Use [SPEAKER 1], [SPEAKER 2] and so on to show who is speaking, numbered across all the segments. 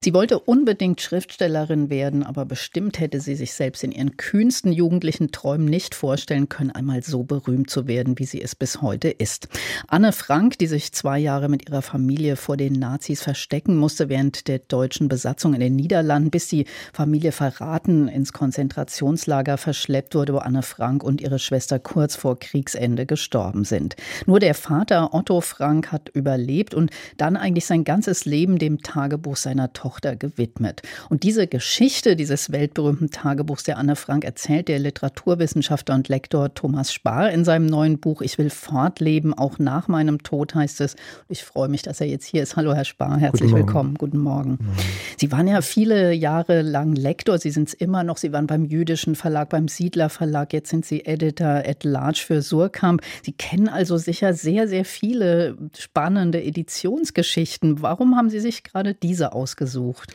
[SPEAKER 1] Sie wollte unbedingt Schriftstellerin werden, aber bestimmt hätte sie sich selbst in ihren kühnsten jugendlichen Träumen nicht vorstellen können, einmal so berühmt zu werden, wie sie es bis heute ist. Anne Frank, die sich zwei Jahre mit ihrer Familie vor den Nazis verstecken musste während der deutschen Besatzung in den Niederlanden, bis die Familie verraten ins Konzentrationslager verschleppt wurde, wo Anne Frank und ihre Schwester kurz vor Kriegsende gestorben sind. Nur der Vater Otto Frank hat überlebt und dann eigentlich sein ganzes Leben dem Tagebuch seiner Tochter Tochter gewidmet. Und diese Geschichte dieses weltberühmten Tagebuchs der Anne Frank erzählt der Literaturwissenschaftler und Lektor Thomas Spar in seinem neuen Buch Ich will fortleben, auch nach meinem Tod heißt es. Ich freue mich, dass er jetzt hier ist. Hallo, Herr Spar, herzlich Guten willkommen. Guten Morgen. Guten Sie waren ja viele Jahre lang Lektor, Sie sind es immer noch. Sie waren beim Jüdischen Verlag, beim Siedler Verlag, jetzt sind Sie Editor at Large für Surkamp. Sie kennen also sicher sehr, sehr viele spannende Editionsgeschichten. Warum haben Sie sich gerade diese ausgesucht? Gesucht?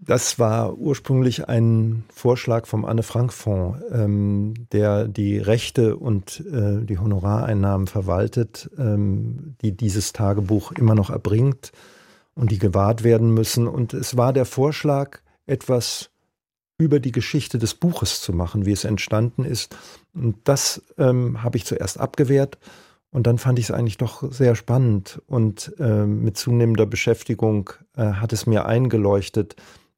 [SPEAKER 2] Das war ursprünglich ein Vorschlag vom Anne-Frank-Fonds, ähm, der die Rechte und äh, die Honorareinnahmen verwaltet, ähm, die dieses Tagebuch immer noch erbringt und die gewahrt werden müssen. Und es war der Vorschlag, etwas über die Geschichte des Buches zu machen, wie es entstanden ist. Und das ähm, habe ich zuerst abgewehrt und dann fand ich es eigentlich doch sehr spannend. Und äh, mit zunehmender Beschäftigung äh, hat es mir eingeleuchtet,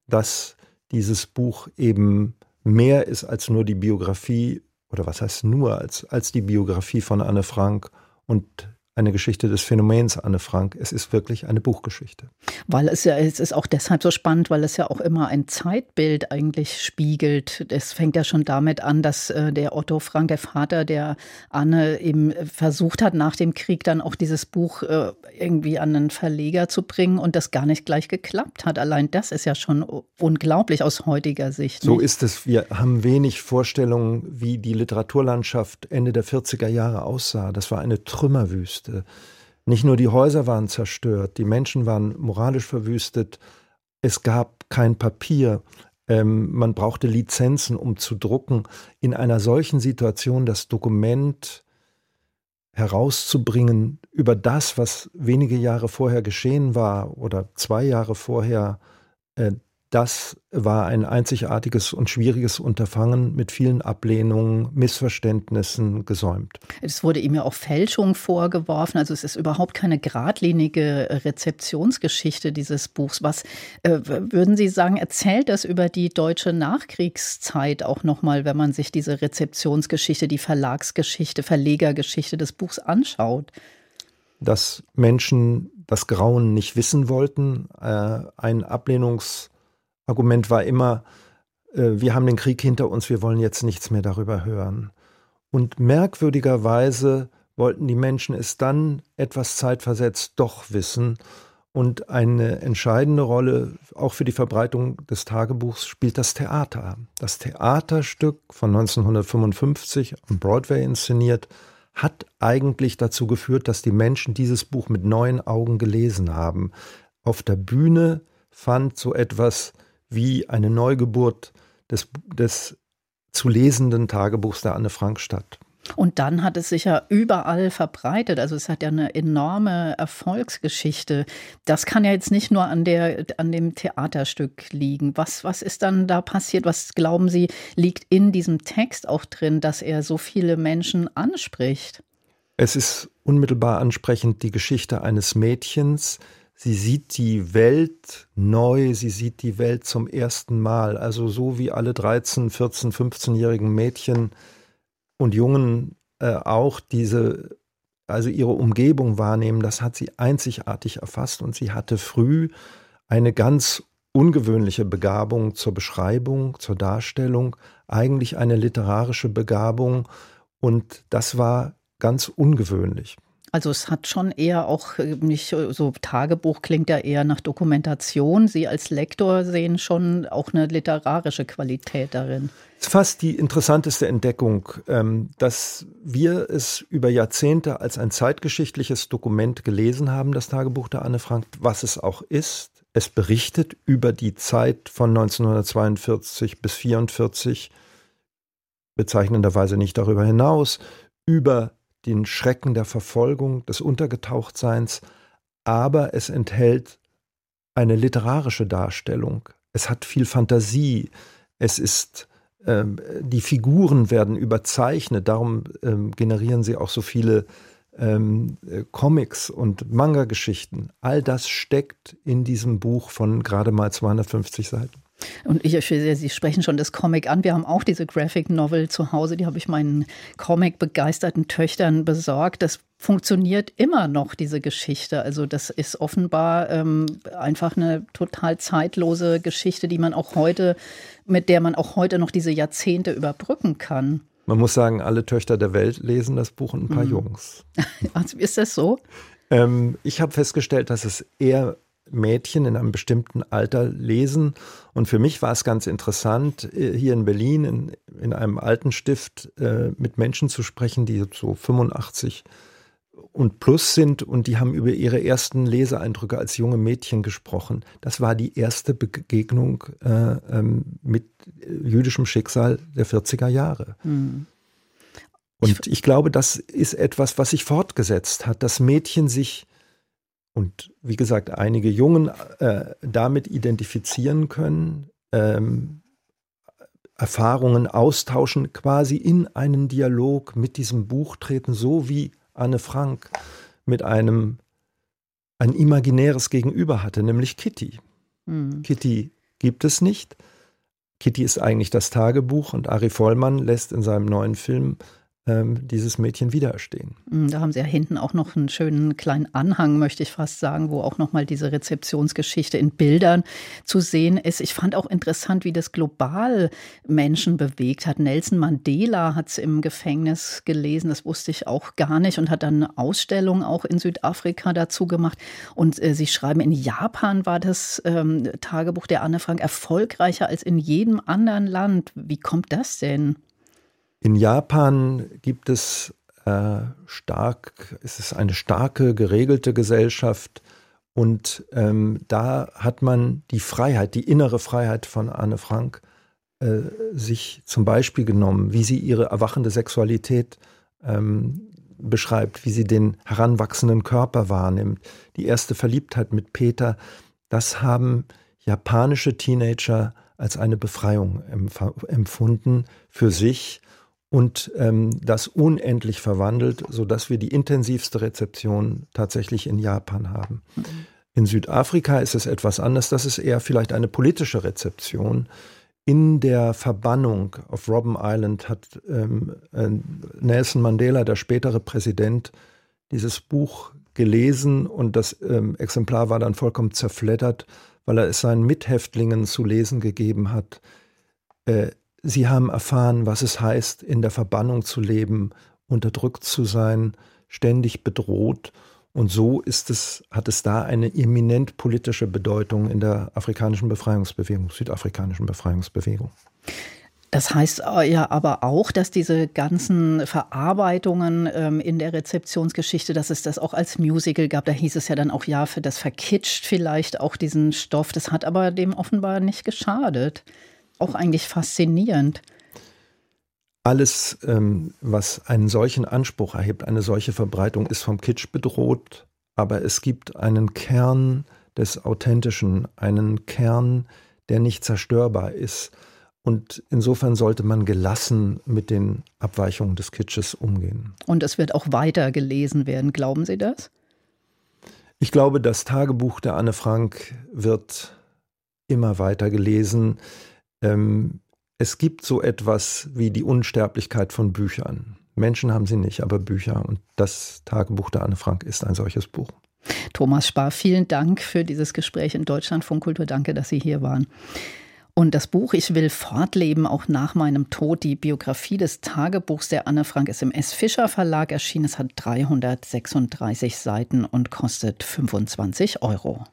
[SPEAKER 2] dass dieses Buch eben mehr ist als nur die Biografie oder was heißt nur als, als die Biografie von Anne Frank und eine Geschichte des Phänomens Anne Frank. Es ist wirklich eine Buchgeschichte.
[SPEAKER 1] Weil es ja, es ist auch deshalb so spannend, weil es ja auch immer ein Zeitbild eigentlich spiegelt. Es fängt ja schon damit an, dass äh, der Otto Frank, der Vater der Anne, eben versucht hat, nach dem Krieg dann auch dieses Buch äh, irgendwie an einen Verleger zu bringen und das gar nicht gleich geklappt hat. Allein das ist ja schon unglaublich aus heutiger Sicht.
[SPEAKER 2] So ist es. Wir haben wenig Vorstellungen, wie die Literaturlandschaft Ende der 40er Jahre aussah. Das war eine Trümmerwüste. Wüste. Nicht nur die Häuser waren zerstört, die Menschen waren moralisch verwüstet, es gab kein Papier, ähm, man brauchte Lizenzen, um zu drucken. In einer solchen Situation das Dokument herauszubringen über das, was wenige Jahre vorher geschehen war oder zwei Jahre vorher, äh, das war ein einzigartiges und schwieriges Unterfangen mit vielen Ablehnungen, Missverständnissen gesäumt.
[SPEAKER 1] Es wurde ihm ja auch Fälschung vorgeworfen. Also es ist überhaupt keine geradlinige Rezeptionsgeschichte dieses Buchs. Was äh, würden Sie sagen, erzählt das über die deutsche Nachkriegszeit auch nochmal, wenn man sich diese Rezeptionsgeschichte, die Verlagsgeschichte, Verlegergeschichte des Buchs anschaut?
[SPEAKER 2] Dass Menschen das Grauen nicht wissen wollten, äh, ein Ablehnungs- Argument war immer, äh, wir haben den Krieg hinter uns, wir wollen jetzt nichts mehr darüber hören. Und merkwürdigerweise wollten die Menschen es dann etwas zeitversetzt doch wissen. Und eine entscheidende Rolle auch für die Verbreitung des Tagebuchs spielt das Theater. Das Theaterstück von 1955 am Broadway inszeniert hat eigentlich dazu geführt, dass die Menschen dieses Buch mit neuen Augen gelesen haben. Auf der Bühne fand so etwas wie eine Neugeburt des, des zu lesenden Tagebuchs der Anne Frank statt.
[SPEAKER 1] Und dann hat es sich ja überall verbreitet. Also es hat ja eine enorme Erfolgsgeschichte. Das kann ja jetzt nicht nur an, der, an dem Theaterstück liegen. Was, was ist dann da passiert? Was glauben Sie, liegt in diesem Text auch drin, dass er so viele Menschen anspricht?
[SPEAKER 2] Es ist unmittelbar ansprechend die Geschichte eines Mädchens, Sie sieht die Welt neu, sie sieht die Welt zum ersten Mal. Also so wie alle 13, 14, 15-jährigen Mädchen und Jungen äh, auch diese, also ihre Umgebung wahrnehmen, das hat sie einzigartig erfasst und sie hatte früh eine ganz ungewöhnliche Begabung zur Beschreibung, zur Darstellung, eigentlich eine literarische Begabung und das war ganz ungewöhnlich.
[SPEAKER 1] Also es hat schon eher auch äh, nicht so Tagebuch klingt ja eher nach Dokumentation. Sie als Lektor sehen schon auch eine literarische Qualität darin.
[SPEAKER 2] Es ist fast die interessanteste Entdeckung, ähm, dass wir es über Jahrzehnte als ein zeitgeschichtliches Dokument gelesen haben, das Tagebuch der Anne Frank, was es auch ist. Es berichtet über die Zeit von 1942 bis 1944, bezeichnenderweise nicht darüber hinaus, über den Schrecken der Verfolgung, des Untergetauchtseins, aber es enthält eine literarische Darstellung. Es hat viel Fantasie. Es ist, ähm, die Figuren werden überzeichnet. Darum ähm, generieren sie auch so viele ähm, äh, Comics und Manga-Geschichten. All das steckt in diesem Buch von gerade mal 250 Seiten.
[SPEAKER 1] Und ich, Sie sprechen schon das Comic an. Wir haben auch diese Graphic Novel zu Hause. Die habe ich meinen Comic-begeisterten Töchtern besorgt. Das funktioniert immer noch, diese Geschichte. Also das ist offenbar ähm, einfach eine total zeitlose Geschichte, die man auch heute, mit der man auch heute noch diese Jahrzehnte überbrücken kann.
[SPEAKER 2] Man muss sagen, alle Töchter der Welt lesen das Buch und ein paar mhm. Jungs.
[SPEAKER 1] Also ist das so?
[SPEAKER 2] Ähm, ich habe festgestellt, dass es eher Mädchen in einem bestimmten Alter lesen. Und für mich war es ganz interessant, äh, hier in Berlin in, in einem alten Stift äh, mit Menschen zu sprechen, die so 85 und plus sind und die haben über ihre ersten Leseeindrücke als junge Mädchen gesprochen. Das war die erste Begegnung äh, ähm, mit jüdischem Schicksal der 40er Jahre. Mhm. Und ich glaube, das ist etwas, was sich fortgesetzt hat, dass Mädchen sich und wie gesagt, einige Jungen äh, damit identifizieren können, ähm, Erfahrungen austauschen, quasi in einen Dialog mit diesem Buch treten, so wie Anne Frank mit einem ein imaginäres Gegenüber hatte, nämlich Kitty. Mhm. Kitty gibt es nicht. Kitty ist eigentlich das Tagebuch und Ari Vollmann lässt in seinem neuen Film ähm, dieses Mädchen widerstehen.
[SPEAKER 1] Mm, da haben Sie ja hinten auch noch einen schönen kleinen Anhang, möchte ich fast sagen, wo auch nochmal diese Rezeptionsgeschichte in Bildern zu sehen ist. Ich fand auch interessant, wie das global Menschen bewegt hat. Nelson Mandela hat es im Gefängnis gelesen, das wusste ich auch gar nicht und hat dann eine Ausstellung auch in Südafrika dazu gemacht. Und äh, Sie schreiben, in Japan war das ähm, Tagebuch der Anne Frank erfolgreicher als in jedem anderen Land. Wie kommt das denn?
[SPEAKER 2] In Japan gibt es äh, stark, es ist eine starke, geregelte Gesellschaft und ähm, da hat man die Freiheit, die innere Freiheit von Anne Frank äh, sich zum Beispiel genommen, wie sie ihre erwachende Sexualität ähm, beschreibt, wie sie den heranwachsenden Körper wahrnimmt, die erste Verliebtheit mit Peter, das haben japanische Teenager als eine Befreiung empfunden für sich und ähm, das unendlich verwandelt, sodass wir die intensivste Rezeption tatsächlich in Japan haben. Mhm. In Südafrika ist es etwas anders, das ist eher vielleicht eine politische Rezeption. In der Verbannung auf Robben Island hat ähm, äh, Nelson Mandela, der spätere Präsident, dieses Buch gelesen und das ähm, Exemplar war dann vollkommen zerfleddert, weil er es seinen Mithäftlingen zu lesen gegeben hat. Äh, Sie haben erfahren, was es heißt, in der Verbannung zu leben, unterdrückt zu sein, ständig bedroht. Und so ist es, hat es da eine eminent politische Bedeutung in der afrikanischen Befreiungsbewegung, südafrikanischen Befreiungsbewegung.
[SPEAKER 1] Das heißt ja aber auch, dass diese ganzen Verarbeitungen ähm, in der Rezeptionsgeschichte, dass es das auch als Musical gab. Da hieß es ja dann auch, ja, für das verkitscht vielleicht auch diesen Stoff. Das hat aber dem offenbar nicht geschadet auch eigentlich faszinierend.
[SPEAKER 2] Alles, ähm, was einen solchen Anspruch erhebt, eine solche Verbreitung, ist vom Kitsch bedroht, aber es gibt einen Kern des Authentischen, einen Kern, der nicht zerstörbar ist. Und insofern sollte man gelassen mit den Abweichungen des Kitsches umgehen.
[SPEAKER 1] Und es wird auch weiter gelesen werden, glauben Sie das?
[SPEAKER 2] Ich glaube, das Tagebuch der Anne Frank wird immer weiter gelesen. Ähm, es gibt so etwas wie die Unsterblichkeit von Büchern. Menschen haben sie nicht, aber Bücher. Und das Tagebuch der Anne Frank ist ein solches Buch.
[SPEAKER 1] Thomas Spar, vielen Dank für dieses Gespräch in Deutschland von Kultur. Danke, dass Sie hier waren. Und das Buch Ich will fortleben, auch nach meinem Tod, die Biografie des Tagebuchs der Anne Frank ist im S. Fischer Verlag erschienen. Es hat 336 Seiten und kostet 25 Euro.